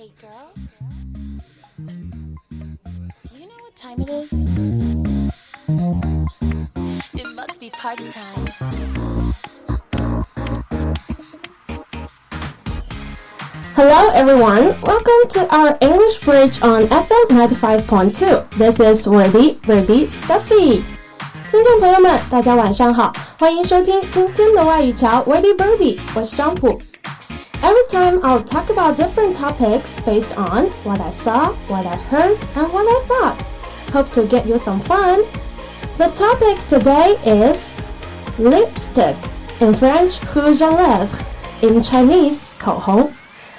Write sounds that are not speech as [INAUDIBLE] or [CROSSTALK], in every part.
Hey girls, do you know what time it is? It must be party time. Hello everyone, welcome to our English Bridge on FM 95.2. This is Worthy, Worthy, Stuffy. 听众朋友们，大家晚上好，欢迎收听今天的外语桥 Worthy Birdie，我是张普。 Every time I'll talk about different topics based on what I saw, what I heard, and what I thought. Hope to get you some fun. The topic today is lipstick. In French, rouge à lèvres. In Chinese, 口红。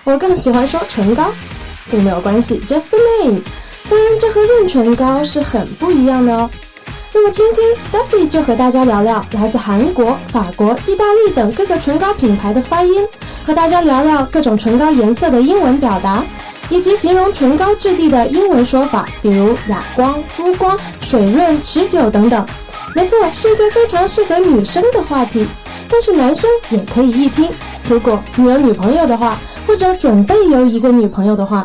我更喜欢说唇膏，并没有关系，just a name。当然，这和润唇膏是很不一样的哦。那么今天 Stuffy 就和大家聊聊来自韩国、法国、意大利等各个唇膏品牌的发音， 和大家聊聊各种唇膏颜色的英文表达，以及形容唇膏质地的英文说法，比如哑光、珠光、水润、持久等等。没错，是一个非常适合女生的话题，但是男生也可以一听。如果你有女朋友的话。或者准备有一个女朋友的话，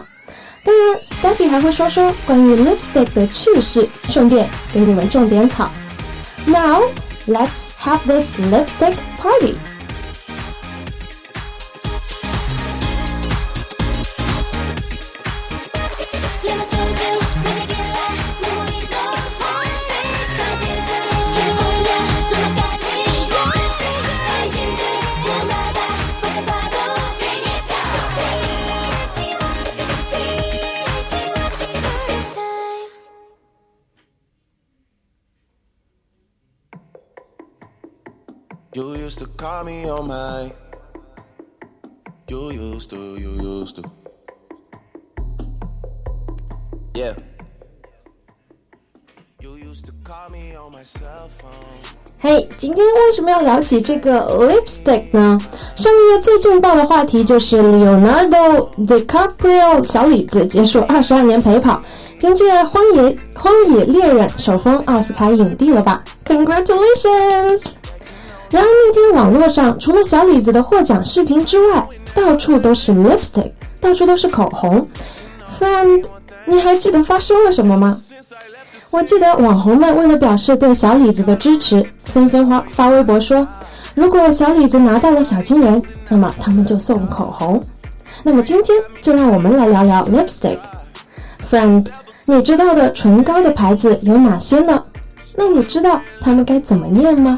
当然，Stephy 还会说说关于 lipstick 的趣事，顺便给你们种点草。Now let's have this lipstick party. Got me on my. You used to, you used to. Yeah. You used to call me on my cell phone. 嘿，今天为什么要聊起这个 lipstick 呢？上个月最劲爆的话题就是 Leonardo DiCaprio 小李子结束二十二年陪跑，凭借《荒野荒野猎人》首封奥斯卡影帝了吧？Congratulations！然而那天网络上除了小李子的获奖视频之外，到处都是 lipstick，到处都是口红。Friend，你还记得发生了什么吗？我记得网红们为了表示对小李子的支持，纷纷发发微博说，如果小李子拿到了小金人，那么他们就送口红。那么今天就让我们来聊聊 lipstick。Friend，你知道的唇膏的牌子有哪些呢？那你知道它们该怎么念吗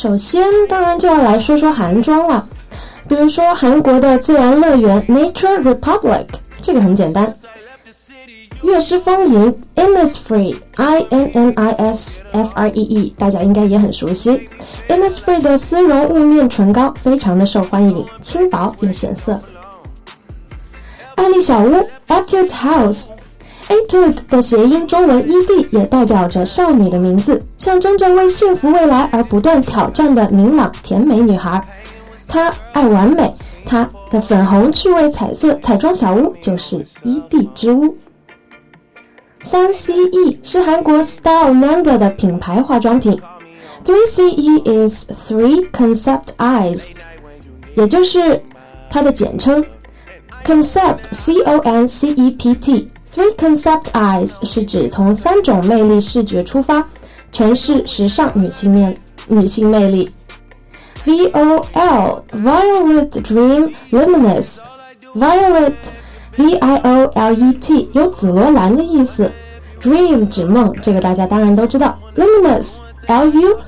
首先，当然就要来说说韩妆了。比如说韩国的自然乐园 Nature Republic，这个很简单。悦诗风吟 Innisfree，I N N I S F R E E，大家应该也很熟悉。Innisfree 的丝绒雾面唇膏非常的受欢迎，轻薄又显色。爱丽小屋 Etude House。Etude 的谐音中文 “ed” 也代表着少女的名字，象征着为幸福未来而不断挑战的明朗甜美女孩。她爱完美，她的粉红趣味彩色彩妆小屋就是 “ed 之屋”。三 CE 是韩国 Style Nanda 的品牌化妆品。Three CE is Three Concept Eyes，也就是它的简称。Concept C O N C E P T。Three concept eyes 是指从三种魅力视觉出发，诠释时尚女性面女性魅力。V O L Violet Dream Luminous Violet V I O L E T 有紫罗兰的意思，Dream 指梦，这个大家当然都知道。Luminous L U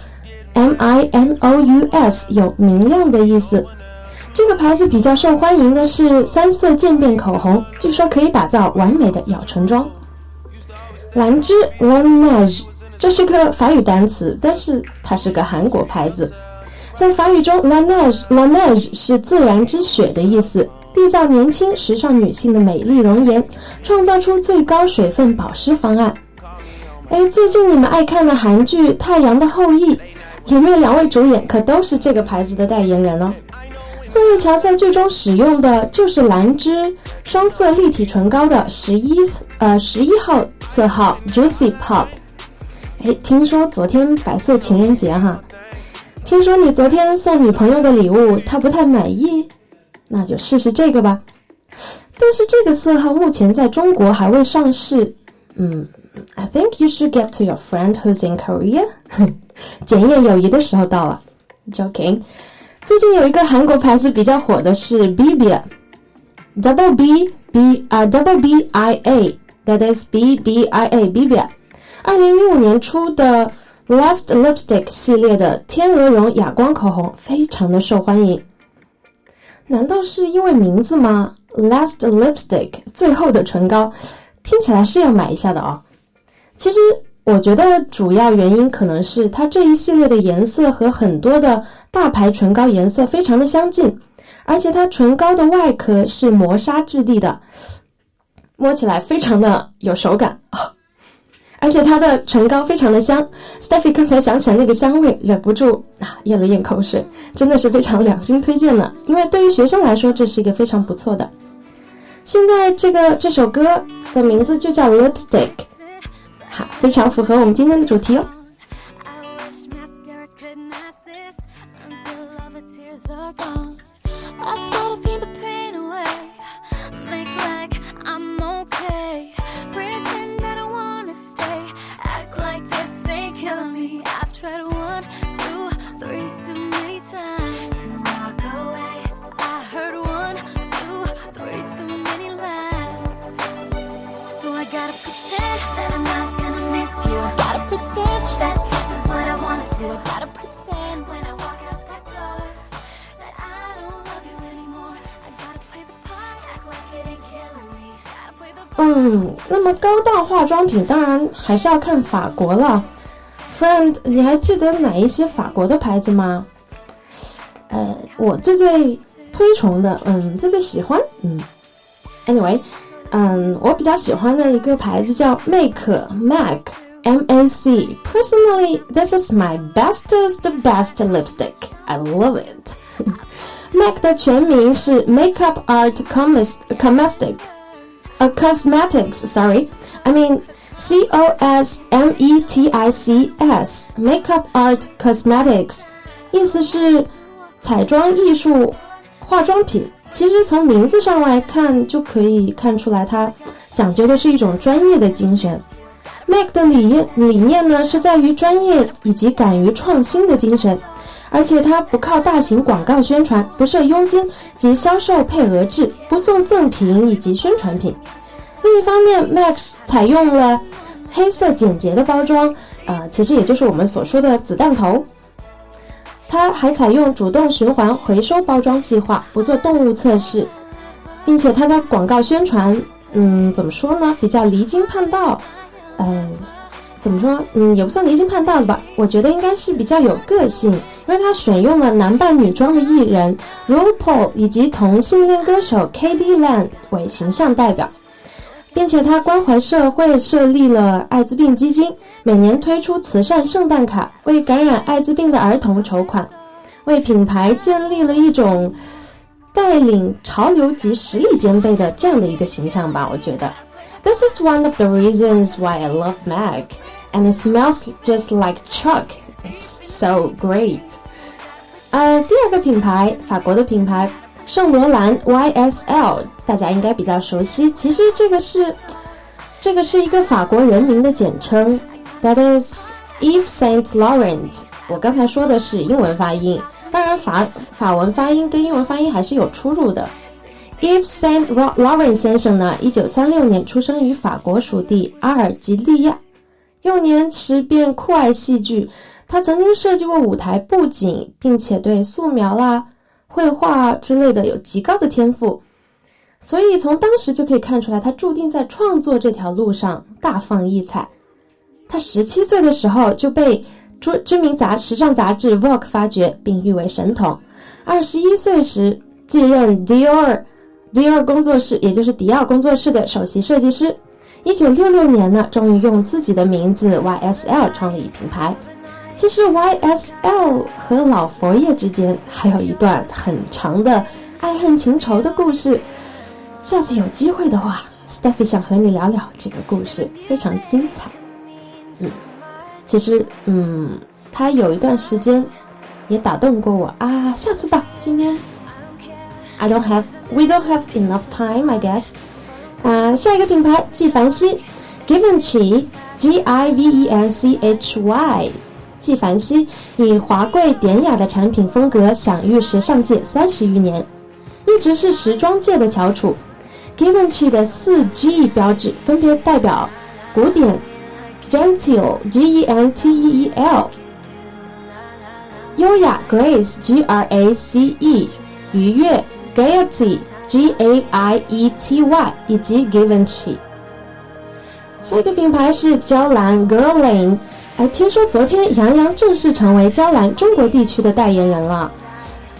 M I N O U S 有明亮的意思。这个牌子比较受欢迎的是三色渐变口红，据说可以打造完美的咬唇妆。兰芝 Laneige，这是个法语单词，但是它是个韩国牌子。在法语中，Laneige Laneige 是自然之雪的意思，缔造年轻时尚女性的美丽容颜，创造出最高水分保湿方案。哎，最近你们爱看的韩剧《太阳的后裔》，里面两位主演可都是这个牌子的代言人哦。宋慧乔在剧中使用的就是兰芝双色立体唇膏的十一呃十一号色号 Juicy Pop。哎，听说昨天白色情人节哈，听说你昨天送女朋友的礼物她不太满意，那就试试这个吧。但是这个色号目前在中国还未上市。嗯，I think you should get to your friend who's in Korea。[LAUGHS] 检验友谊的时候到了，joking。最近有一个韩国牌子比较火的是 Bibia，double B B 啊 double B I A，that is B B I A Bibia。二零一五年出的 Last Lipstick 系列的天鹅绒哑光口红非常的受欢迎。难道是因为名字吗？Last Lipstick 最后的唇膏，听起来是要买一下的哦。其实。我觉得主要原因可能是它这一系列的颜色和很多的大牌唇膏颜色非常的相近，而且它唇膏的外壳是磨砂质地的，摸起来非常的有手感，[LAUGHS] 而且它的唇膏非常的香。，Steffy 刚才想起来那个香味，忍不住啊咽了咽口水，真的是非常良心推荐呢。因为对于学生来说，这是一个非常不错的。现在这个这首歌的名字就叫 Lipstick。好，非常符合我们今天的主题哦。那么高档化妆品当然还是要看法国了。Friend，你还记得哪一些法国的牌子吗？呃，我最最推崇的，嗯，最最喜欢，嗯，Anyway，嗯，我比较喜欢的一个牌子叫 Make Mac M A C。Personally，this is my bestest best lipstick. I love it. Mac 的全名是 Makeup Art Cosmetics。A cosmetics, sorry, I mean C O S M E T I C S makeup art cosmetics，意思是彩妆艺术化妆品。其实从名字上来看，就可以看出来它讲究的是一种专业的精神。Make 的理念理念呢，是在于专业以及敢于创新的精神。而且它不靠大型广告宣传，不设佣金及销售配额制，不送赠品以及宣传品。另一方面，Max 采用了黑色简洁的包装，呃，其实也就是我们所说的子弹头。它还采用主动循环回收包装计划，不做动物测试，并且它的广告宣传，嗯，怎么说呢？比较离经叛道，嗯。怎么说？嗯，也不算离经叛道的吧。我觉得应该是比较有个性，因为他选用了男扮女装的艺人 RuPaul 以及同性恋歌手 K. D. Lan 为形象代表，并且他关怀社会，设立了艾滋病基金，每年推出慈善圣诞卡，为感染艾滋病的儿童筹款，为品牌建立了一种带领潮流及实力兼备的这样的一个形象吧。我觉得，This is one of the reasons why I love Mag。And it smells just like chalk. It's so great. 呃，第二个品牌，法国的品牌圣罗兰 YSL，大家应该比较熟悉。其实这个是这个是一个法国人名的简称，That is Yves Saint Laurent。我刚才说的是英文发音，当然法法文发音跟英文发音还是有出入的。Yves Saint Laurent 先生呢，一九三六年出生于法国属地阿尔及利亚。幼年时便酷爱戏剧，他曾经设计过舞台布景，并且对素描啦、绘画之类的有极高的天赋。所以从当时就可以看出来，他注定在创作这条路上大放异彩。他十七岁的时候就被知知名杂时尚杂志《Vogue》发掘，并誉为神童。二十一岁时继任 Dior Dior 工作室，也就是迪奥工作室的首席设计师。一九六六年呢，终于用自己的名字 YSL 创立品牌。其实 YSL 和老佛爷之间还有一段很长的爱恨情仇的故事。下次有机会的话，Stephy 想和你聊聊这个故事，非常精彩。嗯，其实嗯，他有一段时间也打动过我啊。下次吧，今天 I don't have, we don't have enough time, I guess. 啊，下一个品牌纪梵希，Givenchy，G I V E N C H Y。纪梵希以华贵典雅的产品风格享誉时尚界三十余年，一直是时装界的翘楚。Givenchy 的四 G 标志分别代表古典 （Gentle, G-E-N-T-E-E-L）、优雅 （Grace, G-R-A-C-E）、愉悦 （Gaiety, G-A-I-E-T-Y） 以及 Givenchy。下一个品牌是娇兰 （Girling）。哎，听说昨天杨洋正式成为娇兰中国地区的代言人了。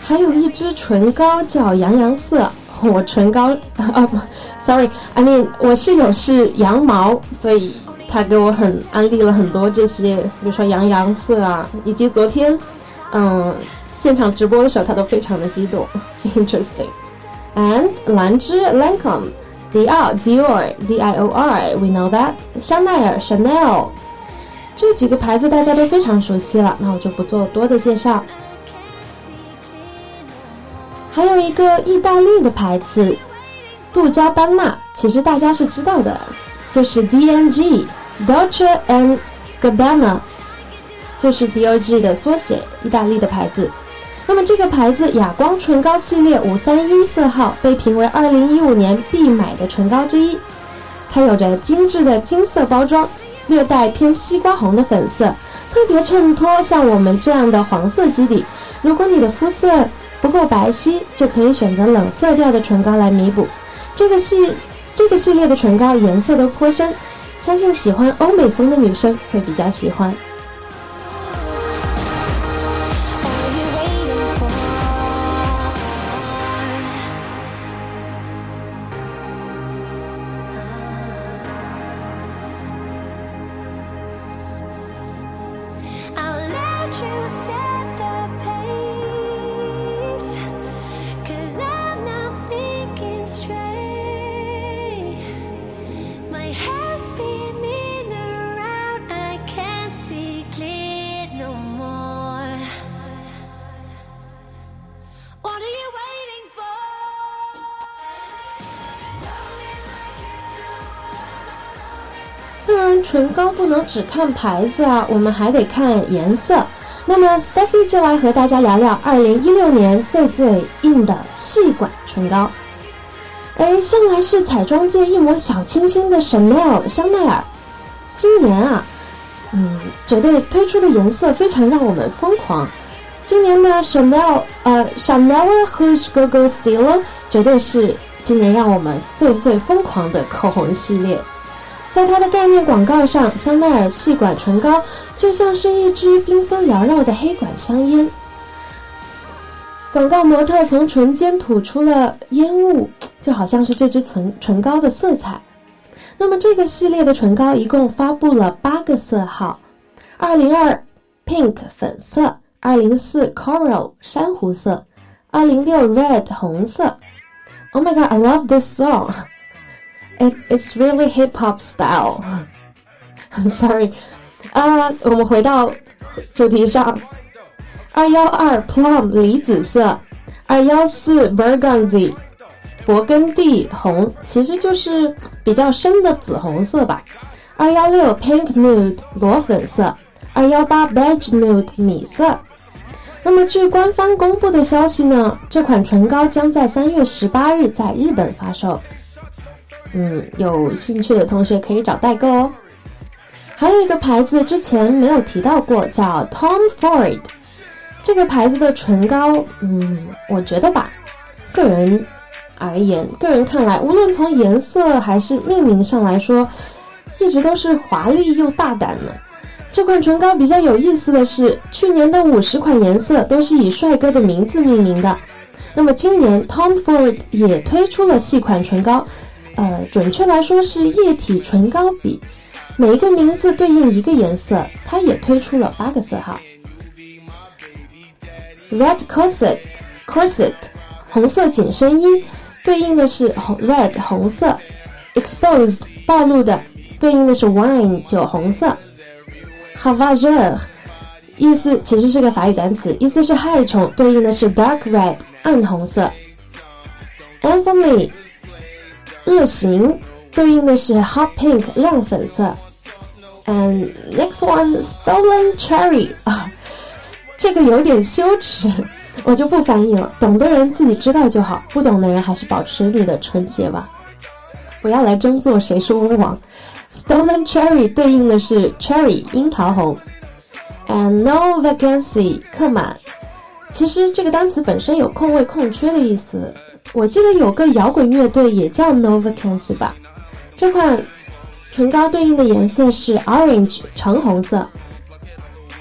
还有一支唇膏叫洋洋色，我唇膏 [LAUGHS] 啊不，sorry，I mean 我室友是羊毛，所以他给我很安利了很多这些，比如说洋洋色啊，以及昨天嗯现场直播的时候，他都非常的激动，[LAUGHS] interesting。And 兰芝 Lancome，迪奥 Dior D I O R，we know that，香奈儿 Chanel。这几个牌子大家都非常熟悉了，那我就不做多的介绍。还有一个意大利的牌子，杜嘉班纳，其实大家是知道的，就是 D.N.G.，Dolce and Gabbana，就是 D.O.G 的缩写，意大利的牌子。那么这个牌子哑光唇膏系列五三一色号被评为二零一五年必买的唇膏之一，它有着精致的金色包装。略带偏西瓜红的粉色，特别衬托像我们这样的黄色基底。如果你的肤色不够白皙，就可以选择冷色调的唇膏来弥补。这个系这个系列的唇膏颜色都颇深，相信喜欢欧美风的女生会比较喜欢。唇膏不能只看牌子啊，我们还得看颜色。那么 Stephy 就来和大家聊聊2016年最最硬的细管唇膏。哎，向来是彩妆界一抹小清新的 Chanel 香奈儿，今年啊，嗯，绝对推出的颜色非常让我们疯狂。今年的 Chanel 呃 Chanel Rouge Gogo Style 绝对是今年让我们最最疯狂的口红系列。在它的概念广告上，香奈儿细管唇膏就像是一支缤纷缭绕的黑管香烟。广告模特从唇间吐出了烟雾，就好像是这支唇唇膏的色彩。那么这个系列的唇膏一共发布了八个色号：二零二 Pink 粉色，二零四 Coral 珊瑚色，二零六 Red 红色。Oh my god, I love this song. It it's really hip hop style. [LAUGHS] Sorry，啊，我们回到主题上。二幺二 plum 梨紫色，二幺四 burgundy 勃根地红，其实就是比较深的紫红色吧。二幺六 pink nude 裸粉色，二幺八 beige nude 米色。那么据官方公布的消息呢，这款唇膏将在三月十八日在日本发售。嗯，有兴趣的同学可以找代购哦。还有一个牌子之前没有提到过，叫 Tom Ford。这个牌子的唇膏，嗯，我觉得吧，个人而言，个人看来，无论从颜色还是命名上来说，一直都是华丽又大胆的。这款唇膏比较有意思的是，去年的五十款颜色都是以帅哥的名字命名的。那么今年 Tom Ford 也推出了细款唇膏，呃，准确来说是液体唇膏笔，每一个名字对应一个颜色，它也推出了八个色号。Red corset corset 红色紧身衣对应的是红 red 红色，exposed 暴露的对应的是 wine 酒红色。Havager，意思其实是个法语单词，意思是害虫，对应的是 dark red 暗红色，Infamy 恶行对应的是 hot pink 亮粉色，and next one stolen cherry 啊。这个有点羞耻，[LAUGHS] 我就不翻译了。懂的人自己知道就好，不懂的人还是保持你的纯洁吧，不要来争做谁是巫王。Stolen cherry 对应的是 cherry 樱桃红，and no vacancy 客满。其实这个单词本身有空位、空缺的意思。我记得有个摇滚乐队也叫 no vacancy 吧。这款唇膏对应的颜色是 orange 橙红色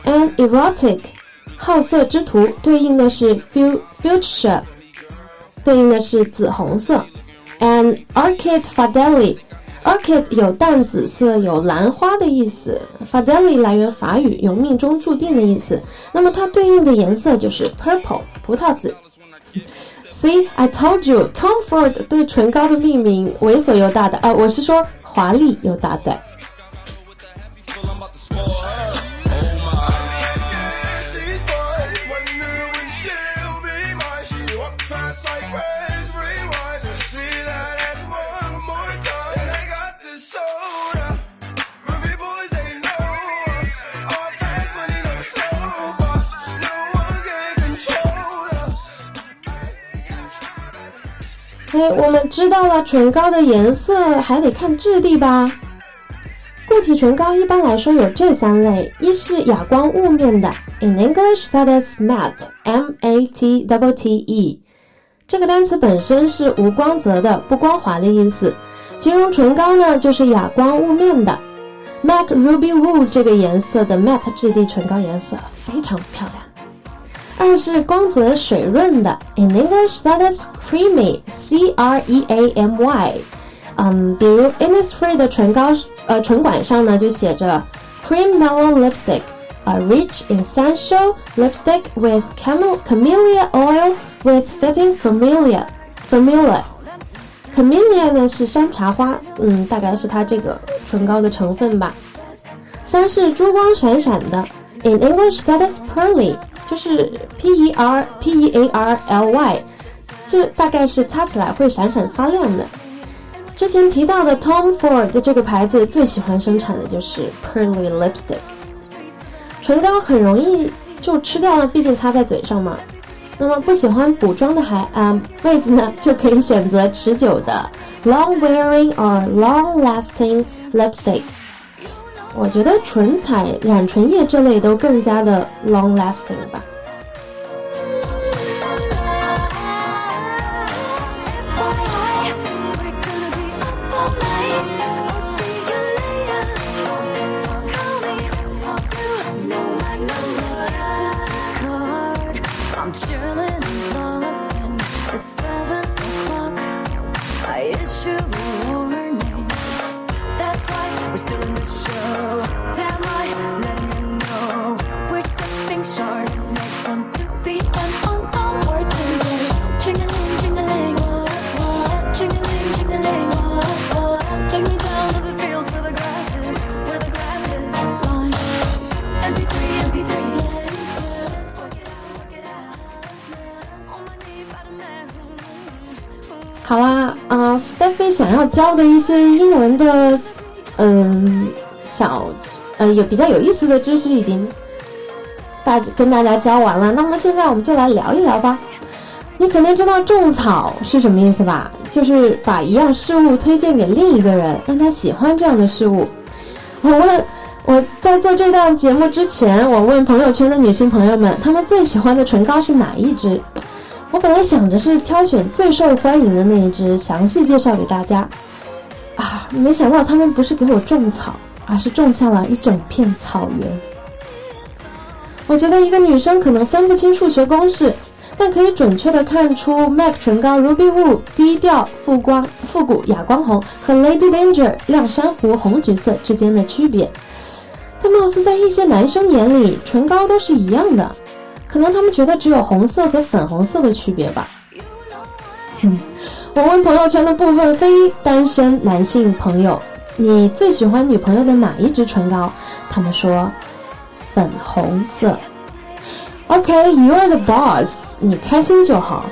An erotic。好色之徒对应的是 future，对应的是紫红色 An orchid fadeli，orchid 有淡紫色、有兰花的意思，fadeli 来源法语，有命中注定的意思。那么它对应的颜色就是 purple，葡萄紫。See, I told you, Tom Ford 对唇膏的命名猥琐又大胆，呃，我是说华丽又大胆。我们知道了唇膏的颜色还得看质地吧。固体唇膏一般来说有这三类：一是哑光雾面的，in English that is matte，M-A-T-T-E，这个单词本身是无光泽的、不光滑的意思，形容唇膏呢就是哑光雾面的。MAC Ruby Woo 这个颜色的 matte 质地唇膏颜色非常漂亮。二是光泽水润的，in English that is creamy，C R E A M Y。嗯，比如 Innisfree 的唇膏，呃，唇管上呢就写着 Cream Mellow Lipstick，a rich essential lipstick with camellia oil with fitting formula formula。camellia 呢是山茶花，嗯，大概是它这个唇膏的成分吧。三是珠光闪闪的，in English that is pearly。 就是 P E R P E A R L Y，这大概是擦起来会闪闪发亮的。之前提到的 Tom Ford 的这个牌子最喜欢生产的就是 Pearly Lipstick，唇膏很容易就吃掉了，毕竟擦在嘴上嘛。那么不喜欢补妆的孩啊妹子呢，就可以选择持久的 Long Wearing or Long Lasting Lipstick。我觉得唇彩、染唇液这类都更加的 long lasting 吧。想要教的一些英文的，嗯，小，呃，有比较有意思的知识已经大跟大家教完了。那么现在我们就来聊一聊吧。你肯定知道种草是什么意思吧？就是把一样事物推荐给另一个人，让他喜欢这样的事物。我问我在做这档节目之前，我问朋友圈的女性朋友们，她们最喜欢的唇膏是哪一支？我本来想着是挑选最受欢迎的那一只，详细介绍给大家，啊，没想到他们不是给我种草，而是种下了一整片草原。我觉得一个女生可能分不清数学公式，但可以准确的看出 MAC 唇膏 Ruby Woo 低调复光复古哑光红和 Lady Danger 亮珊瑚红橘色之间的区别。但貌似在一些男生眼里，唇膏都是一样的，可能他们觉得只有红色和粉红色的区别吧。嗯，我问朋友圈的部分非单身男性朋友，你最喜欢女朋友的哪一支唇膏？他们说粉红色。OK，you are the boss，你开心就好。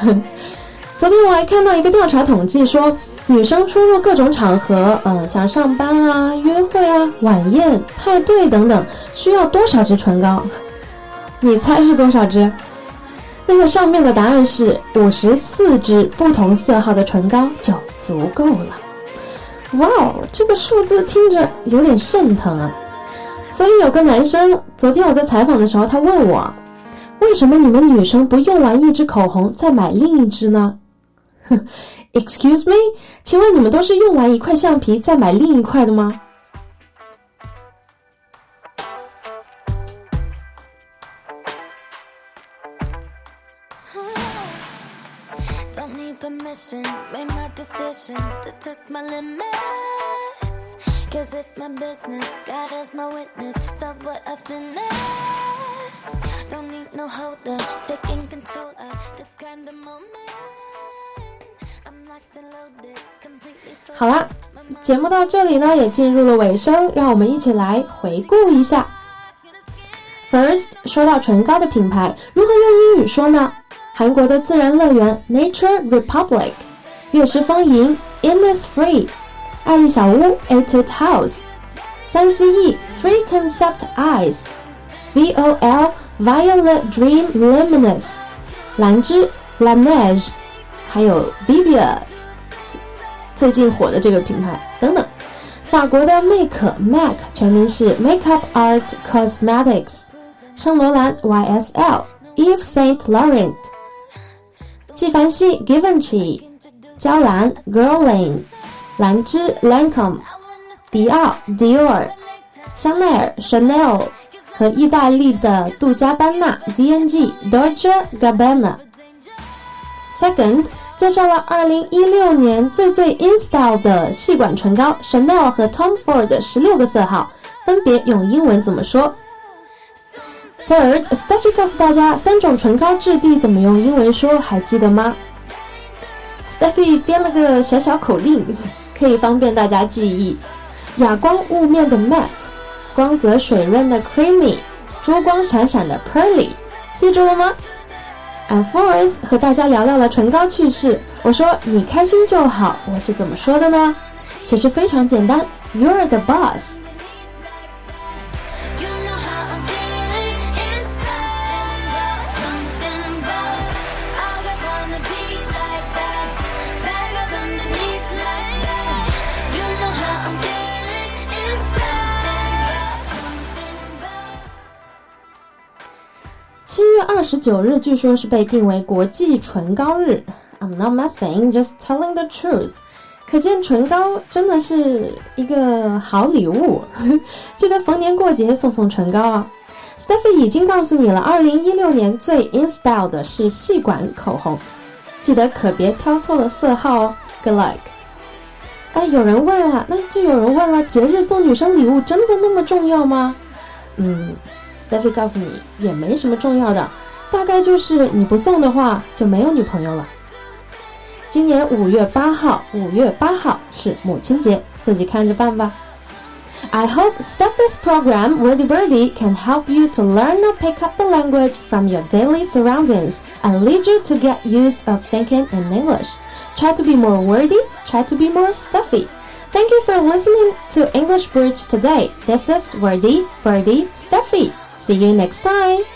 [LAUGHS] 昨天我还看到一个调查统计说。女生出入各种场合，嗯，像上班啊、约会啊、晚宴、派对等等，需要多少支唇膏？你猜是多少支？那个上面的答案是五十四支不同色号的唇膏就足够了。哇哦，这个数字听着有点肾疼啊！所以有个男生，昨天我在采访的时候，他问我，为什么你们女生不用完一支口红再买另一支呢哼？[LAUGHS] Excuse me，请问你们都是用完一块橡皮再买另一块的吗 mission, made my decision to test my limits. Cause it's my business, God as my witness. Stop what I finished. Don't need no holder, taking control of this kind of moment. 好啦，节目到这里呢，也进入了尾声，让我们一起来回顾一下。First，说到唇膏的品牌，如何用英语说呢？韩国的自然乐园 Nature Republic，悦诗风吟 Innisfree，爱丽小屋 Etude House，三 C E Three Concept Eyes，V O L Violet Dream Luminous，兰芝 Laneige，还有 Bibia。最近火的这个品牌等等，法国的 Make Mac 全名是 Makeup Art Cosmetics，圣罗兰 YSL，Eve Saint Laurent， 纪梵希 Givenchy，娇兰 Guerlain，兰芝 Lancome，迪奥 Dior，香奈儿 Chanel 和意大利的杜嘉班纳 DNG Dolce Gabbana。Second。介绍了2016年最最 in style 的细管唇膏 Chanel 和 Tom Ford 的十六个色号，分别用英文怎么说？Third，Steffi 告诉大家三种唇膏质地怎么用英文说，还记得吗？Steffi 编了个小小口令，可以方便大家记忆：哑光雾面的 MATT，光泽水润的 creamy，珠光闪闪的 pearly，记住了吗？And fourth，和大家聊聊了唇膏趣事。我说你开心就好，我是怎么说的呢？其实非常简单，You're the boss。二十九日，据说是被定为国际唇膏日。I'm not messing, just telling the truth。可见唇膏真的是一个好礼物，[LAUGHS] 记得逢年过节送送唇膏啊。Stephy 已经告诉你了，二零一六年最 in style 的是细管口红，记得可别挑错了色号哦。Good luck。哎，有人问了，那就有人问了，节日送女生礼物真的那么重要吗？嗯。Steffi 告诉你也没什么重要的，大概就是你不送的话就没有女朋友了。今年五月八号，五月八号是母亲节，自己看着办吧。I hope Steffi's program Wordy Birdie can help you to learn or pick up the language from your daily surroundings and lead you to get used of thinking in English. Try to be more wordy, try to be more stuffy. Thank you for listening to English Bridge today. This is Wordy Birdie Steffi. See you next time!